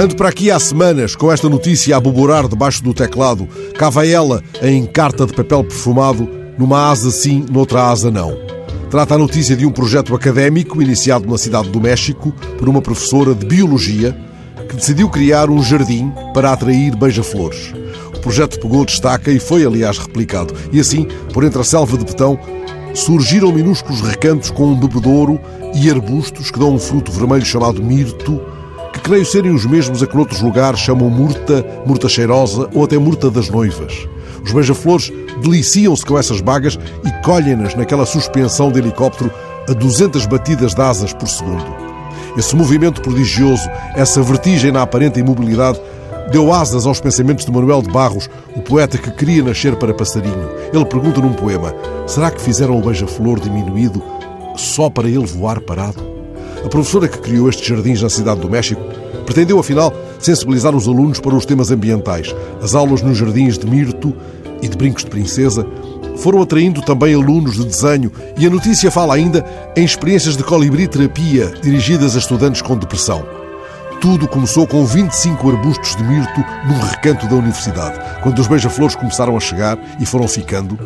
Ando para aqui há semanas com esta notícia a buburar debaixo do teclado. Cá vai ela em carta de papel perfumado, numa asa sim, noutra asa não. Trata a notícia de um projeto académico iniciado na cidade do México por uma professora de biologia que decidiu criar um jardim para atrair beija-flores. O projeto pegou destaca e foi, aliás, replicado. E assim, por entre a selva de betão, surgiram minúsculos recantos com um bebedouro e arbustos que dão um fruto vermelho chamado mirto creio serem os mesmos a que noutros lugares chamam murta, murta cheirosa ou até murta das noivas. Os beija-flores deliciam-se com essas bagas e colhem-nas naquela suspensão de helicóptero a 200 batidas de asas por segundo. Esse movimento prodigioso, essa vertigem na aparente imobilidade, deu asas aos pensamentos de Manuel de Barros, o poeta que queria nascer para passarinho. Ele pergunta num poema: será que fizeram o beija-flor diminuído só para ele voar parado? A professora que criou estes jardins na cidade do México pretendeu, afinal, sensibilizar os alunos para os temas ambientais. As aulas nos jardins de mirto e de brincos de princesa foram atraindo também alunos de desenho e a notícia fala ainda em experiências de colibri-terapia dirigidas a estudantes com depressão. Tudo começou com 25 arbustos de mirto num recanto da universidade. Quando os beija-flores começaram a chegar e foram ficando,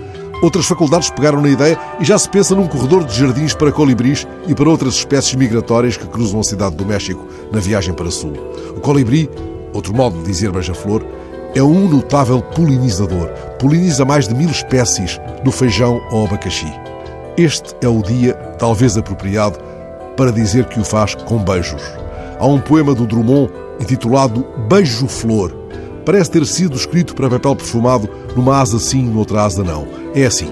Outras faculdades pegaram na ideia e já se pensa num corredor de jardins para colibris e para outras espécies migratórias que cruzam a cidade do México na viagem para sul. O colibri, outro modo de dizer beija-flor, é um notável polinizador. Poliniza mais de mil espécies, do feijão ao abacaxi. Este é o dia, talvez apropriado, para dizer que o faz com beijos. Há um poema do Drummond intitulado Beijo-Flor. Parece ter sido escrito para papel perfumado numa asa sim, noutra asa não é assim: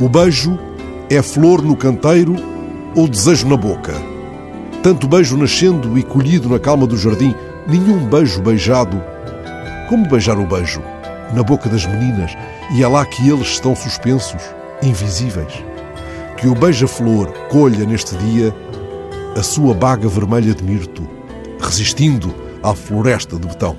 o beijo é flor no canteiro ou desejo na boca. Tanto beijo nascendo e colhido na calma do jardim, nenhum beijo beijado. Como beijar o beijo? Na boca das meninas, e é lá que eles estão suspensos, invisíveis. Que o beija-flor colha neste dia a sua baga vermelha de mirto, resistindo à floresta de betão.